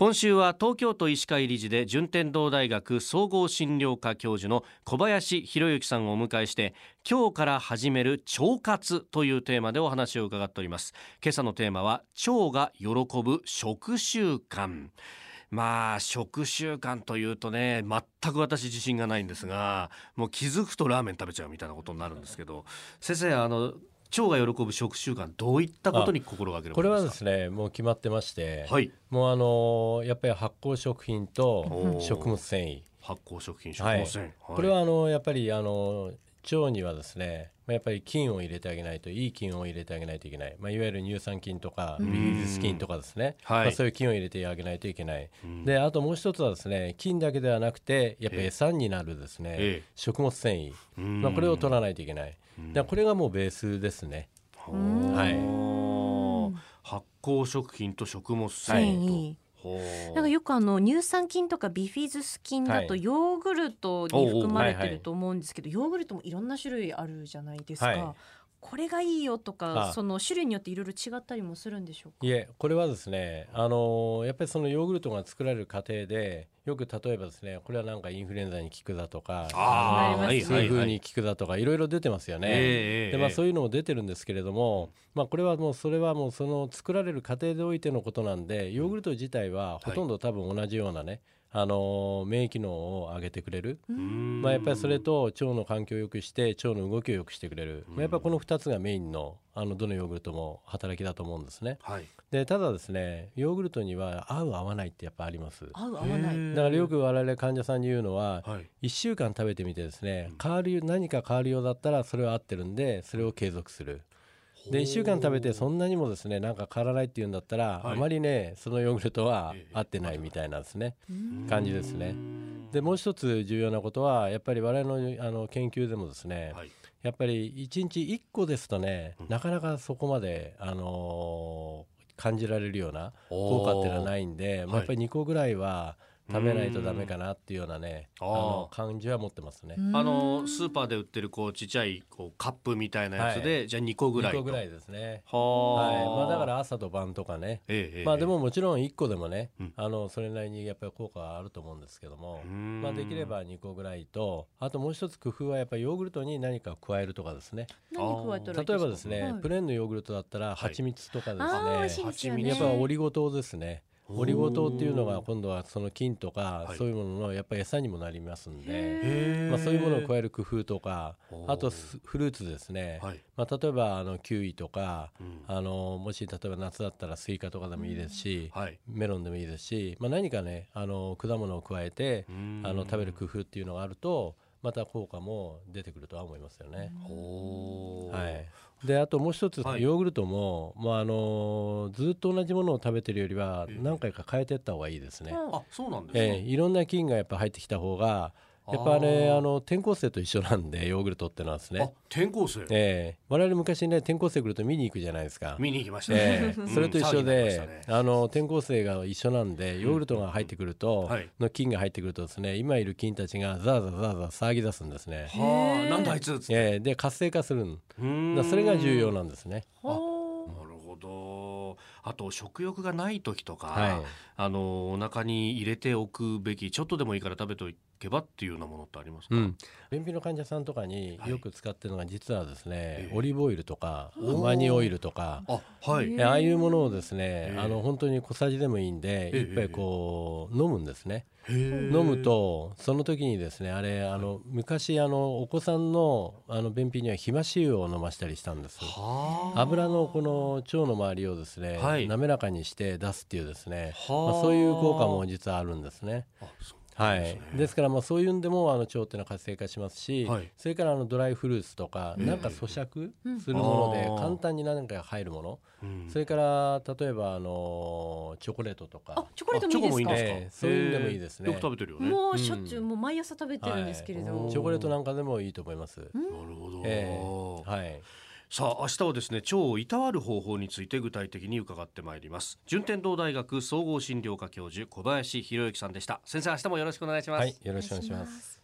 今週は東京都医師会理事で順天堂大学総合診療科教授の小林博之さんをお迎えして今日から始める腸活というテーマでお話を伺っております。今朝のテーマは腸が喜ぶ食習慣。まあ食習慣というとね全く私自信がないんですがもう気づくとラーメン食べちゃうみたいなことになるんですけど先生あの腸が喜ぶ食習慣どういったことに心がけるこれはですねもう決まってまして、はい、もうあのやっぱり発酵食品と食物繊維。発酵食品食物繊維、はい。これはあのやっぱりあの腸にはですねやっぱり菌を入れてあげないといい菌を入れてあげないといけない、まあ、いわゆる乳酸菌とかビフィズス菌とかですね、まあ、そういう菌を入れてあげないといけない、であともう一つはですね菌だけではなくてやっぱり餌になるですね、え食物繊維、まあ、これを取らないといけない、でこれがもうベースですね。はい、発酵食品と食物繊維なんかよくあの乳酸菌とかビフィズス菌だとヨーグルトに含まれてると思うんですけど、ヨーグルトもいろんな種類あるじゃないですか。はいこれがいいよとかその種類によっていろいろ違ったりもするんでしょうか？いえこれはですねあのやっぱりそのヨーグルトが作られる過程でよく例えばですねこれはなんかインフルエンザに効くだとか痛風に効くだとかいろいろ出てますよね、でまあ、そういうのも出てるんですけれども、まあ、これはもうそれはもうその作られる過程でおいてのことなんでヨーグルト自体はほとんど多分同じようなね、あの免疫機能を上げてくれる、まあ、やっぱりそれと腸の環境を良くして腸の動きを良くしてくれる、まあ、やっぱりこの2つがメインのあのどのヨーグルトも働きだと思うんですね、はい、でただですねヨーグルトには合う合わないってやっぱあります。合う合わない。だからよく我々患者さんに言うのは、はい、1週間食べてみてですね変わる何か変わるようだったらそれは合ってるんでそれを継続するで1週間食べてそんなにもですねなんか変わらないっていうんだったら、はい、あまりねそのヨーグルトは合ってないみたいなですね、感じですね。でもう一つ重要なことはやっぱり我々のあの研究でもですね、はい、やっぱり1日1個ですとね、うん、なかなかそこまで、あのー、感じられるような効果っていうのはないんで、まあ、やっぱり2個ぐらいは食べないとダメかなっていうようなねあの感じは持ってますね。あのスーパーで売ってるこうちっちゃいこうカップみたいなやつで、はい、じゃあ2個ぐらい2個ぐらいですね。はい。まあ、だから朝と晩とかね、ええ、まあでももちろん1個でもね、うん、あのそれなりにやっぱり効果はあると思うんですけどもまあできれば2個ぐらいとあともう一つ工夫はやっぱりヨーグルトに何か加えるとかですね。何加えたら例えばですね、はい、プレーンのヨーグルトだったら蜂蜜とかですね、はい、やっぱオリゴ糖ですねオリゴ糖っていうのが今度はその菌とかそういうもののやっぱり餌にもなりますんで、まあ、そういうものを加える工夫とかあとフルーツですね、まあ、例えばあのキウイとか、あのもし例えば夏だったらスイカとかでもいいですし、メロンでもいいですし、まあ、何かねあの果物を加えてあの食べる工夫っていうのがあるとまた効果も出てくるとは思いますよね。はい、であともう一つ、はい、ヨーグルトも、まあ、あのずっと同じものを食べてるよりは何回か変えていった方がいいですね。あそうなんですか、えー、いろんな菌がやっぱ入ってきた方がやっぱねあの転校生と一緒なんでヨーグルトってのはですね。転校生。ええ。ー、我々昔ね転校生来ると見に行くじゃないですか。見に行きましたね、えー、それと一緒で、ね、あの転校生が一緒なんでヨーグルトが入ってくると、うん。はい、の菌が入ってくるとですね今いる菌たちがザーザーザーザー騒ぎ出すんですね。はあなんだあいつえー、で活性化するん。それが重要なんですね。はあ。あと食欲がない時とか、はい、あのお腹に入れておくべきちょっとでもいいから食べとけばっていうようなものってありますか、うん、便秘の患者さんとかによく使ってるのが実はですね、はい、オリーブオイルとかアマニオイルとかあ,、はい、ああいうものをですねあの本当に小さじでもいいんで一杯こう飲むんですね。飲むとその時にですねあれあの昔あのお子さんのあの便秘にはひまし油を飲ましたりしたんです。油のこの腸の周りをですね、はい、滑らかにして出すっていうですね、まあ、そういう効果も実はあるんですね。はい、ですからまあそういうんでもあの腸っていうのは活性化しますし、はい、それからあのドライフルーツとか、なんか咀嚼するもので簡単に何か入るもの、うん、それから例えばあのチョコレートとか。チョコレートもいいですか、そういうのでもいいですね。よく食べてるよね。もうしょっちゅう、もう毎朝食べてるんですけれど。も、はい、チョコレートなんかでもいいと思います、なるほど、えー、はいさあ明日はですね腸をいたわる方法について具体的に伺ってまいります。順天堂大学総合診療科教授小林博之さんでした。先生明日もよろしくお願いします、はい、よろしくお願いします